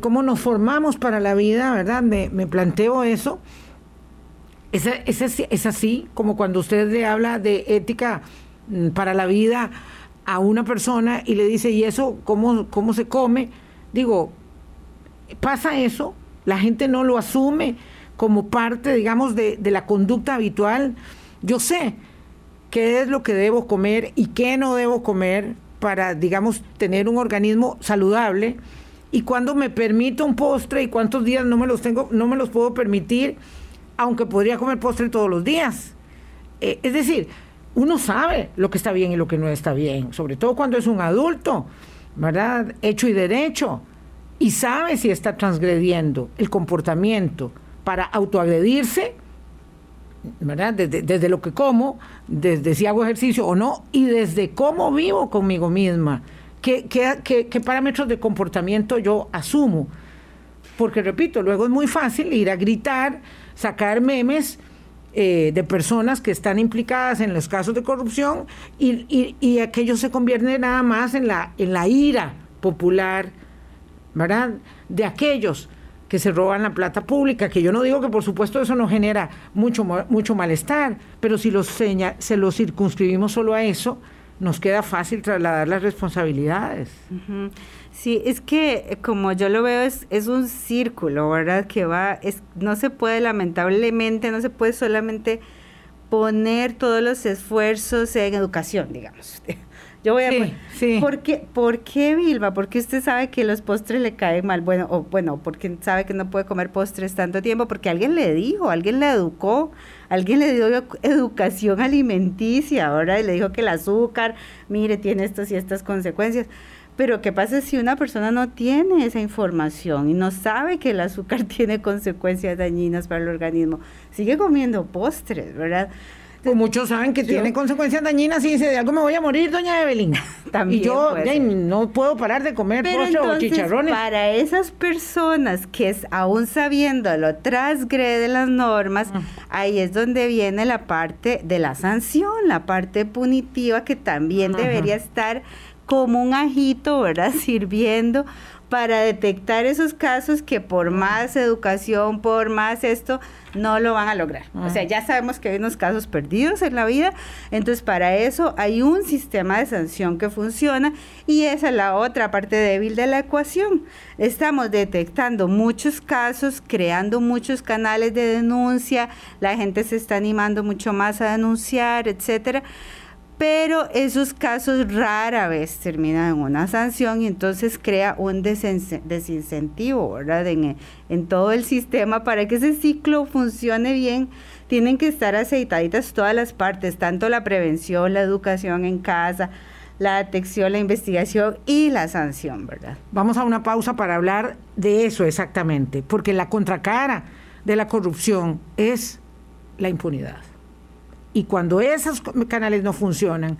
cómo nos formamos para la vida, ¿verdad? Me, planteo eso. Es, es, así como cuando usted le habla de ética mm, para la vida a una persona y le dice, ¿y eso cómo, cómo se come? Digo, pasa eso, la gente no lo asume como parte, digamos, de, de la conducta habitual. Yo sé qué es lo que debo comer y qué no debo comer para, digamos, tener un organismo saludable y cuando me permito un postre y cuántos días no me los tengo, no me los puedo permitir, aunque podría comer postre todos los días. Eh, es decir, uno sabe lo que está bien y lo que no está bien, sobre todo cuando es un adulto, ¿verdad? Hecho y derecho, y sabe si está transgrediendo el comportamiento para autoagredirse, ¿verdad? Desde, lo que como, desde si hago ejercicio o no, y desde cómo vivo conmigo misma. ¿Qué, parámetros de comportamiento yo asumo? Porque, repito, luego es muy fácil ir a gritar, sacar memes eh, de personas que están implicadas en los casos de corrupción y, y, y, aquello se convierte nada más en la, en la ira popular, ¿verdad? De aquellos que se roban la plata pública, que yo no digo que por supuesto eso no genera mucho, mucho malestar, pero si los se lo circunscribimos solo a eso, nos queda fácil trasladar las responsabilidades. Sí, es que eh, como yo lo veo es, es un círculo, ¿verdad? Que va, es, no se puede lamentablemente, no se puede solamente poner todos los esfuerzos en educación, digamos. Yo voy a sí, ¿Por qué, ¿Por qué, Vilma? Porque usted sabe que los postres le caen mal. Bueno, o bueno, porque sabe que no puede comer postres tanto tiempo, porque alguien le dijo, alguien le educó, alguien le dio educación alimenticia, ahora le dijo que el azúcar, mire, tiene estas y estas consecuencias. Pero ¿qué pasa si una persona no tiene esa información y no sabe que el azúcar tiene consecuencias dañinas para el organismo? Sigue comiendo postres, ¿verdad? Pues muchos saben que tiene consecuencias dañinas y dice, de algo me voy a morir, doña Evelyn. También y yo no puedo parar de comer Pero o chicharrones. Para esas personas que es, aún sabiéndolo transgreden las normas, ahí es donde viene la parte de la sanción, la parte punitiva que también debería estar como un ajito, ¿verdad? Sirviendo para detectar esos casos que por más educación, por más esto, no lo van a lograr. O sea, ya sabemos que hay unos casos perdidos en la vida, entonces para eso hay un sistema de sanción que funciona y esa es la otra parte débil de la ecuación. Estamos detectando muchos casos, creando muchos canales de denuncia, la gente se está animando mucho más a denunciar, etcétera pero esos casos rara vez terminan en una sanción y entonces crea un desincentivo, ¿verdad? En, en, todo el sistema para que ese ciclo funcione bien. Tienen que estar aceitaditas todas las partes, tanto la prevención, la educación en casa, la detección, la investigación y la sanción, ¿verdad? Vamos a una pausa para hablar de eso exactamente, porque la contracara de la corrupción es la impunidad. Y cuando esos canales no funcionan,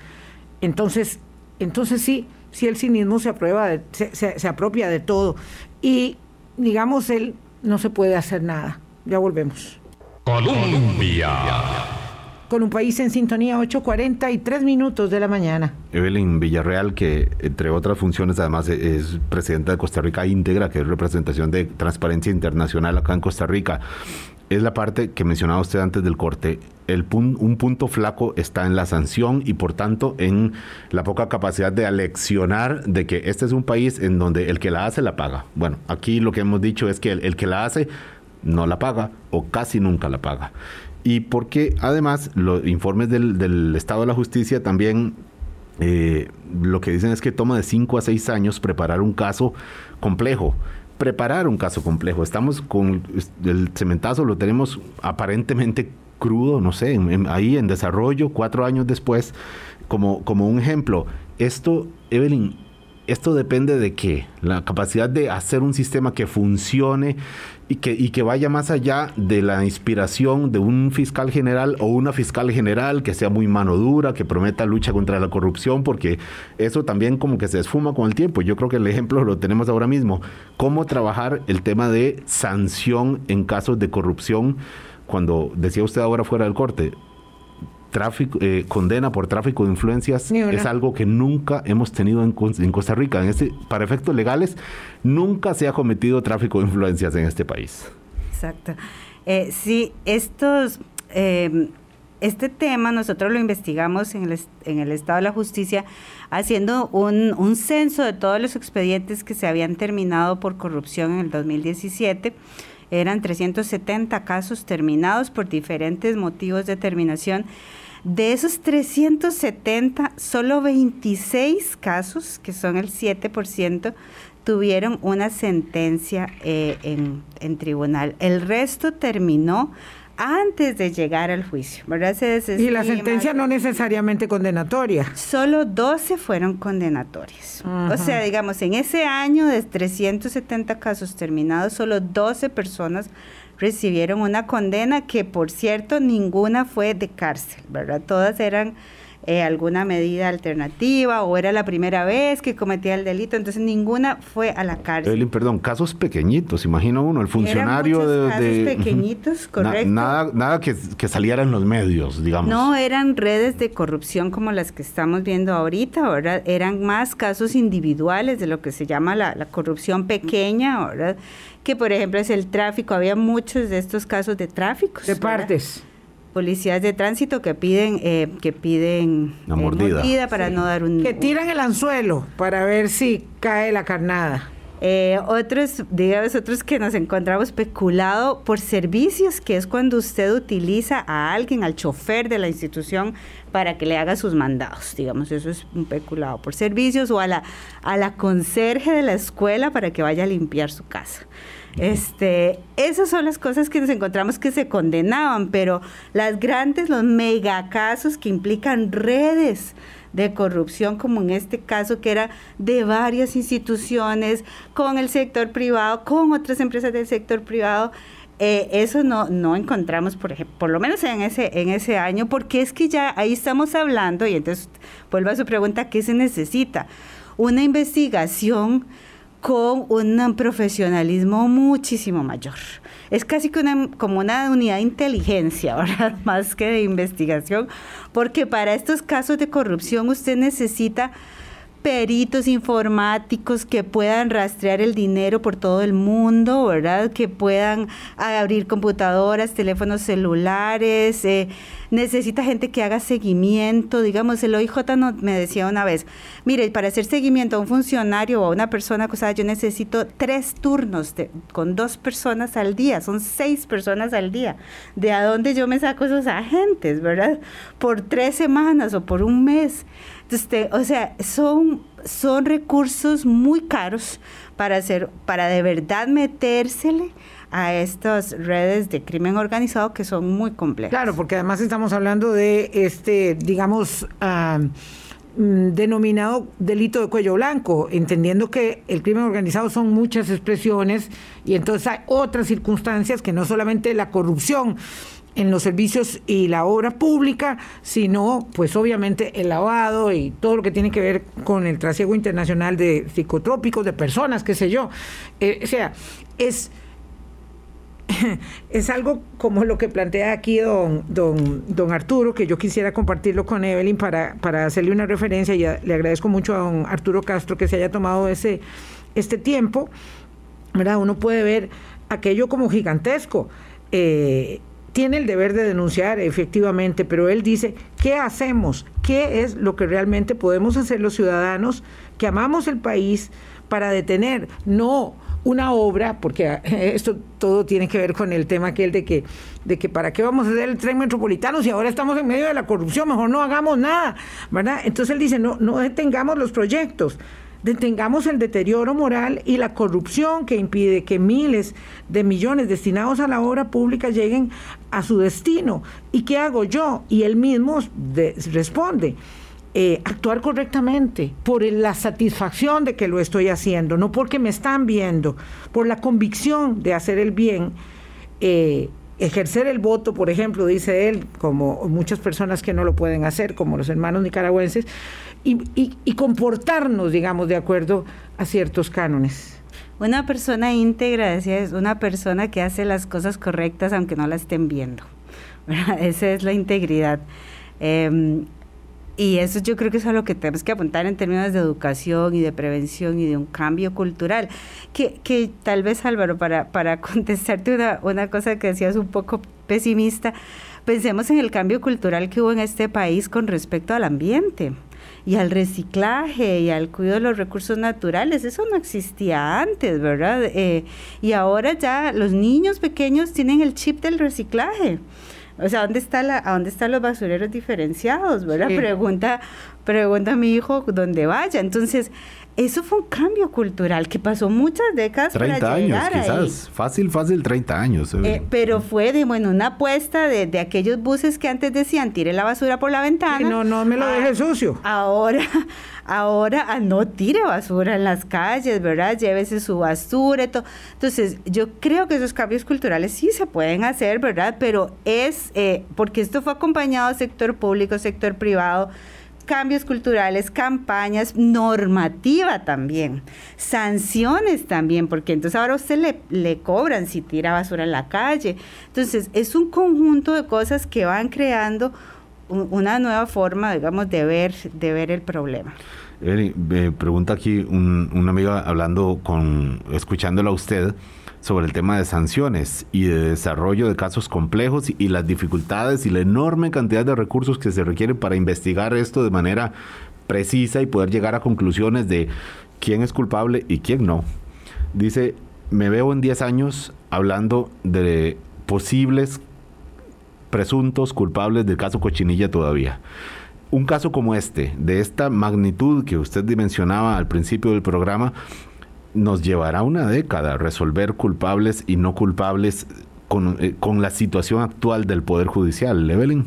entonces, entonces sí, sí el cinismo se, aprueba se, se, apropia de todo. Y digamos, él no se puede hacer nada. Ya volvemos. Colombia. Con un país en sintonía, 8.43 minutos de la mañana. Evelyn Villarreal, que entre otras funciones además es presidenta de Costa Rica Íntegra, que es representación de Transparencia Internacional acá en Costa Rica es la parte que mencionaba usted antes del corte. El un punto flaco está en la sanción y por tanto en la poca capacidad de aleccionar de que este es un país en donde el que la hace la paga. Bueno, aquí lo que hemos dicho es que el, que la hace no la paga o casi nunca la paga. Y porque además los informes del, Estado de la Justicia también eh, lo que dicen es que toma de 5 a 6 años preparar un caso complejo preparar un caso complejo. Estamos con el cementazo, lo tenemos aparentemente crudo, no sé, ahí en desarrollo, cuatro años después, como, como un ejemplo. Esto, Evelyn, esto depende de qué? La capacidad de hacer un sistema que funcione y que, y que vaya más allá de la inspiración de un fiscal general o una fiscal general que sea muy mano dura, que prometa lucha contra la corrupción, porque eso también como que se esfuma con el tiempo. Yo creo que el ejemplo lo tenemos ahora mismo. Cómo trabajar el tema de sanción en casos de corrupción, cuando decía usted ahora fuera del corte, tráfico, eh, condena por tráfico de influencias es algo que nunca hemos tenido en, Costa Rica. En este, para efectos legales, nunca se ha cometido tráfico de influencias en este país. Exacto. Eh, sí, estos, em, este tema nosotros lo investigamos en el, en el Estado de la Justicia haciendo un, un censo de todos los expedientes que se habían terminado por corrupción en el 2017 eran 370 casos terminados por diferentes motivos de terminación. De esos 370, solo 26 casos, que son el 7%, tuvieron una sentencia eh, en, en tribunal. El resto terminó antes de llegar al juicio, ¿verdad? y la sentencia no necesariamente condenatoria. Solo 12 fueron condenatorias. O sea, digamos, en ese año de 370 casos terminados, solo 12 personas recibieron una condena que, por cierto, ninguna fue de cárcel, ¿verdad? Todas eran eh, alguna medida alternativa o era la primera vez que cometía el delito, entonces ninguna fue a la cárcel. perdón, casos pequeñitos, imagino uno, el funcionario de, casos pequeñitos, correcto. nada nada que, que saliera en los medios, digamos. No, eran redes de corrupción como las que estamos viendo ahorita, ahora eran más casos individuales de lo que se llama la, la corrupción pequeña, ahora que por ejemplo es el tráfico, había muchos de estos casos de tráfico. De partes policías de tránsito que piden eh, que piden eh, mordida. para no dar un que tiran el anzuelo para ver si cae la carnada eh, otros, digamos, otros que nos encontramos especulado por servicios, que es cuando usted utiliza a alguien, al chofer de la institución, para que le haga sus mandados, digamos, eso es un peculado por servicios, o a la, a la conserje de la escuela para que vaya a limpiar su casa. Este, esas son las cosas que nos encontramos que se condenaban, pero las grandes, los megacasos que implican redes de corrupción, como en este caso que era de varias instituciones, con el sector privado, con otras empresas del sector privado, eh, eso no, no encontramos, por ejemplo, por lo menos en ese, en ese año, porque es que ya ahí estamos hablando, y entonces vuelvo a su pregunta, ¿qué se necesita? Una investigación con un profesionalismo muchísimo mayor. Es casi como una unidad de inteligencia, ¿verdad? Más que de investigación, porque para estos casos de corrupción usted necesita peritos informáticos que puedan rastrear el dinero por todo el mundo, ¿verdad? Que puedan abrir computadoras, teléfonos celulares, eh, necesita gente que haga seguimiento, digamos, el OIJ me decía una vez, mire, para hacer seguimiento a un funcionario o a una persona acusada, yo necesito tres turnos con dos personas al día, son seis personas al día, de a dónde yo me saco esos agentes, ¿verdad? Por tres semanas o por un mes. O sea, son, son recursos muy caros para hacer, para de verdad metérsele a estas redes de crimen organizado que son muy complejas. Claro, porque además estamos hablando de este, digamos, mm, denominado delito de cuello blanco, entendiendo que el crimen organizado son muchas expresiones y entonces hay otras circunstancias que no solamente la corrupción en los servicios y la obra pública, sino pues obviamente el lavado y todo lo que tiene que ver con el trasiego internacional de psicotrópicos, de personas, qué sé yo. Eh, o sea, es, es algo como lo que plantea aquí don, don, don Arturo, que yo quisiera compartirlo con Evelyn para, para hacerle una referencia y le agradezco mucho a don Arturo Castro que se haya tomado ese, este tiempo. ¿verdad? Uno puede ver aquello como gigantesco. Eh, tiene el deber de denunciar, efectivamente, pero él dice, ¿qué hacemos? ¿Qué es lo que realmente podemos hacer los ciudadanos que amamos el país para detener? No una obra, porque esto todo tiene que ver con el tema aquel de que, de que para qué vamos a hacer el tren metropolitano si ahora estamos en medio de la corrupción, mejor no hagamos nada, ¿verdad? Entonces él dice, no, no detengamos los proyectos, detengamos el deterioro moral y la corrupción que impide que miles de millones destinados a la obra pública lleguen a su destino. ¿Y qué hago yo? Y él mismo responde. Eh, actuar correctamente, por la satisfacción de que lo estoy haciendo, no porque me están viendo, por la convicción de hacer el bien, eh, ejercer el voto, por ejemplo, dice él, como muchas personas que no lo pueden hacer, como los hermanos nicaragüenses, y, comportarnos, digamos, de acuerdo a ciertos cánones. Una persona íntegra, decía, es una persona que hace las cosas correctas aunque no la estén viendo. Esa es la integridad. Em, y eso yo creo que es a lo que tenemos que apuntar en términos de educación y de prevención y de un cambio cultural. Que, que tal vez, Álvaro, para, para contestarte una, una cosa que decías un poco pesimista, pensemos en el cambio cultural que hubo en este país con respecto al ambiente. y al reciclaje y al cuidado de los recursos naturales. Eso no existía antes, ¿verdad? Eh, y ahora ya los niños pequeños tienen el chip del reciclaje. O sea, ¿dónde está la, ¿a dónde están los basureros diferenciados? ¿Verdad? Pregunta, pregunta a mi hijo dónde vaya. Entonces, eso fue un cambio cultural que pasó muchas décadas 30 para años, quizás. Fácil, fácil, 30 años. Eh, pero fue de, bueno, una apuesta de, de, aquellos buses que antes decían, tire la basura por la ventana. no, no me lo deje ah, sucio. Ahora, ahora, ah, no tire basura en las calles, ¿verdad? Llévese su basura y todo. Entonces, yo creo que esos cambios culturales sí se pueden hacer, ¿verdad? Pero es, eh, porque esto fue acompañado sector público, sector privado, cambios culturales, campañas, normativa también, sanciones también, porque entonces ahora usted le, le cobran si tira basura en la calle. Entonces, es un conjunto de cosas que van creando una nueva forma, digamos, de ver, de ver el problema. me pregunta aquí un, una amiga hablando con, escuchándola a usted, sobre el tema de sanciones y de desarrollo de casos complejos y las dificultades y la enorme cantidad de recursos que se requieren para investigar esto de manera precisa y poder llegar a conclusiones de quién es culpable y quién no. Dice, me veo en 10 años hablando de posibles presuntos culpables del caso Cochinilla todavía. Un caso como este, de esta magnitud que usted dimensionaba al principio del programa, nos llevará una década resolver culpables y no culpables con, eh, con la situación actual del Poder Judicial. Evelyn.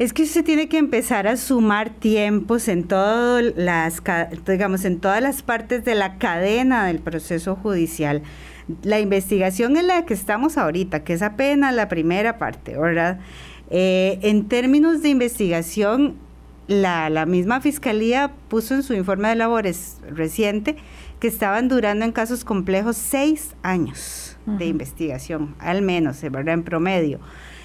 Es que usted tiene que empezar a sumar tiempos en todas las, digamos, en todas las partes de la cadena del proceso judicial. La investigación en la que estamos ahorita, que es apenas la primera parte, ¿verdad? Eh, en términos de investigación, la, la misma fiscalía puso en su informe de labores reciente que estaban durando en casos complejos seis años de investigación, al menos, ¿verdad? En promedio.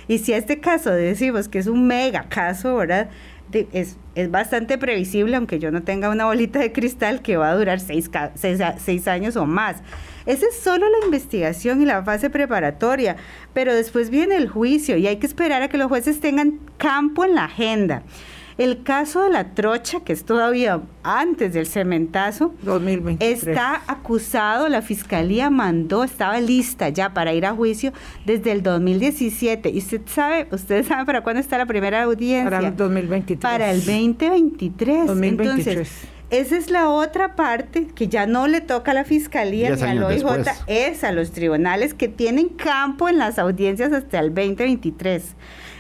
Y si este caso decimos que es un mega caso, ¿verdad? es, es, bastante previsible, aunque yo no tenga una bolita de cristal, que va a durar seis, seis, seis años o más. Esa es solo la investigación y la fase preparatoria, pero después viene el juicio y hay que esperar a que los jueces tengan campo en la agenda. El caso de la trocha, que es todavía antes del cementazo, 2023. está acusado, la fiscalía mandó, estaba lista ya para ir a juicio desde el 2017. Y usted sabe, ustedes saben para cuándo está la primera audiencia. Para el 2023. Para el 2023. 2023. Entonces, esa es la otra parte que ya no le toca a la fiscalía ni al OIJ, es a los tribunales que tienen campo en las audiencias hasta el 2023.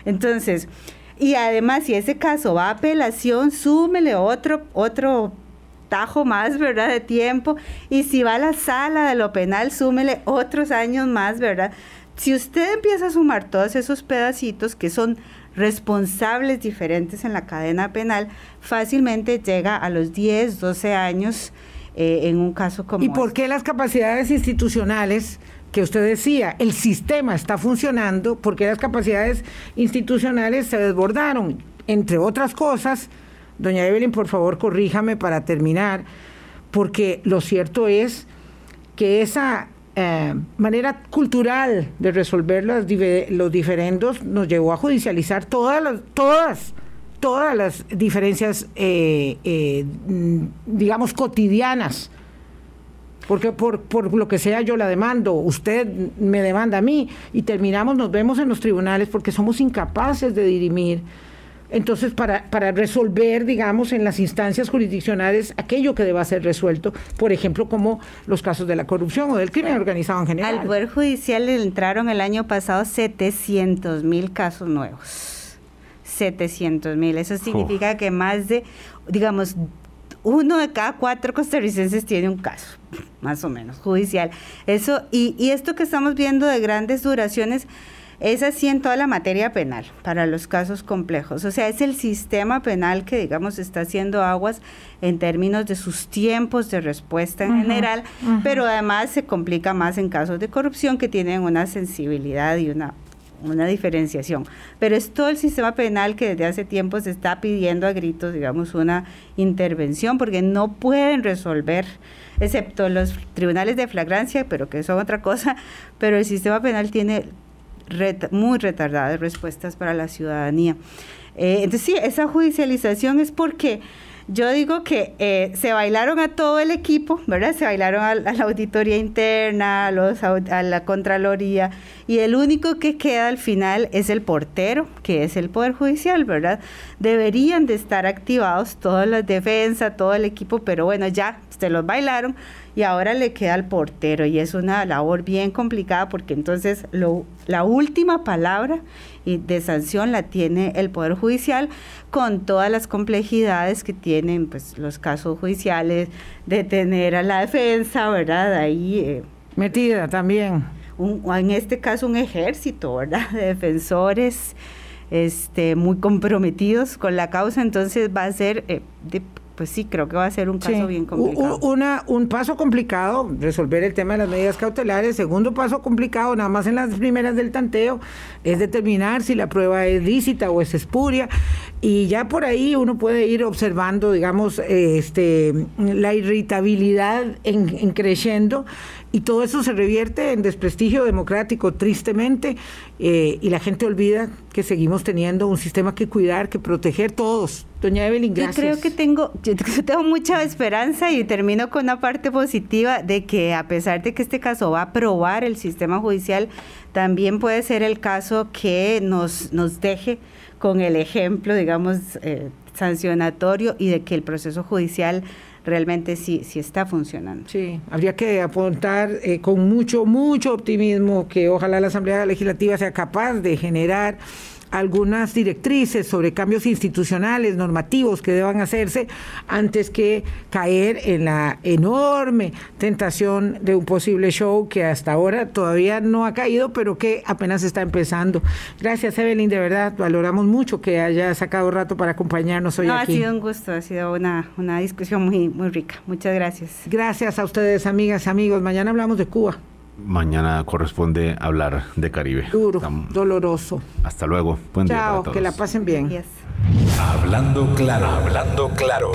Entonces, y además, si ese caso va a apelación, súmele otro, otro tajo más, ¿verdad? De tiempo. Y si va a la sala de lo penal, súmele otros años más, ¿verdad? Si usted empieza a sumar todos esos pedacitos que son responsables diferentes en la cadena penal, fácilmente llega a los 10, 12 años eh, en un caso como ¿Y por qué las capacidades institucionales que usted decía, el sistema está funcionando porque las capacidades institucionales se desbordaron. Entre otras cosas, doña Evelyn, por favor, corríjame para terminar, porque lo cierto es que esa eh, manera cultural de resolver los, diferendos nos llevó a judicializar todas las, todas, todas las diferencias, eh, eh, digamos, cotidianas porque por, por lo que sea yo la demando, usted me demanda a mí y terminamos, nos vemos en los tribunales porque somos incapaces de dirimir. Entonces, para, para resolver, digamos, en las instancias jurisdiccionales aquello que deba ser resuelto, por ejemplo, como los casos de la corrupción o del crimen organizado en general. Al Poder Judicial le entraron el año pasado 700 mil casos nuevos. 700 mil. Eso significa que más de, digamos, uno de cada cuatro costarricenses tiene un caso, más o menos, judicial. Eso, y, y esto que estamos viendo de grandes duraciones es así en toda la materia penal, para los casos complejos. O sea, es el sistema penal que, digamos, está haciendo aguas en términos de sus tiempos de respuesta en general, pero además se complica más en casos de corrupción que tienen una sensibilidad y una una diferenciación. Pero es todo el sistema penal que desde hace tiempo se está pidiendo a gritos, digamos, una intervención, porque no pueden resolver, excepto los tribunales de flagrancia, pero que son otra cosa, pero el sistema penal tiene muy retardadas respuestas para la ciudadanía. Eh, entonces sí, esa judicialización es porque yo digo que eh, se bailaron a todo el equipo, ¿verdad? Se bailaron a, la auditoría interna, a, los, a la Contraloría, y el único que queda al final es el portero, que es el Poder Judicial, ¿verdad? Deberían de estar activados todas las defensas, todo el equipo, pero bueno, ya se los bailaron y ahora le queda al portero y es una labor bien complicada porque entonces lo, la última palabra de sanción la tiene el Poder Judicial con todas las complejidades que tienen pues, los casos judiciales de tener a la defensa, ¿verdad? Ahí... Eh, Metida también. en este caso un ejército, ¿verdad? De defensores este, muy comprometidos con la causa, entonces va a ser eh, de pues sí, creo que va a ser un caso bien complicado. Una, un paso complicado, resolver el tema de las medidas cautelares. Segundo paso complicado, nada más en las primeras del tanteo, es determinar si la prueba es lícita o es espuria. Y ya por ahí uno puede ir observando, digamos, este, la irritabilidad en, en creciendo y todo eso se revierte en desprestigio democrático, tristemente, eh, y la gente olvida que seguimos teniendo un sistema que cuidar, que proteger todos. Doña Evelyn, gracias. Yo creo que tengo, yo tengo mucha esperanza y termino con una parte positiva de que a pesar de que este caso va a probar el sistema judicial, también puede ser el caso que nos, nos deje con el ejemplo, digamos, eh, sancionatorio y de que el proceso judicial realmente sí, sí está funcionando. Sí, habría que apuntar eh, con mucho, mucho optimismo que ojalá la Asamblea Legislativa sea capaz de generar algunas directrices sobre cambios institucionales, normativos que deban hacerse antes que caer en la enorme tentación de un posible show que hasta ahora todavía no ha caído, pero que apenas está empezando. Gracias, Evelyn, de verdad, valoramos mucho que haya sacado rato para acompañarnos hoy aquí. Ha sido un gusto, ha sido una, una discusión muy, muy rica. Muchas gracias. Gracias a ustedes, amigas, amigos. Mañana hablamos de Cuba. Mañana corresponde hablar de Caribe. Duro, doloroso. Hasta luego. Buen Chao, día para todos. que la pasen bien. Hablando claro, hablando claro.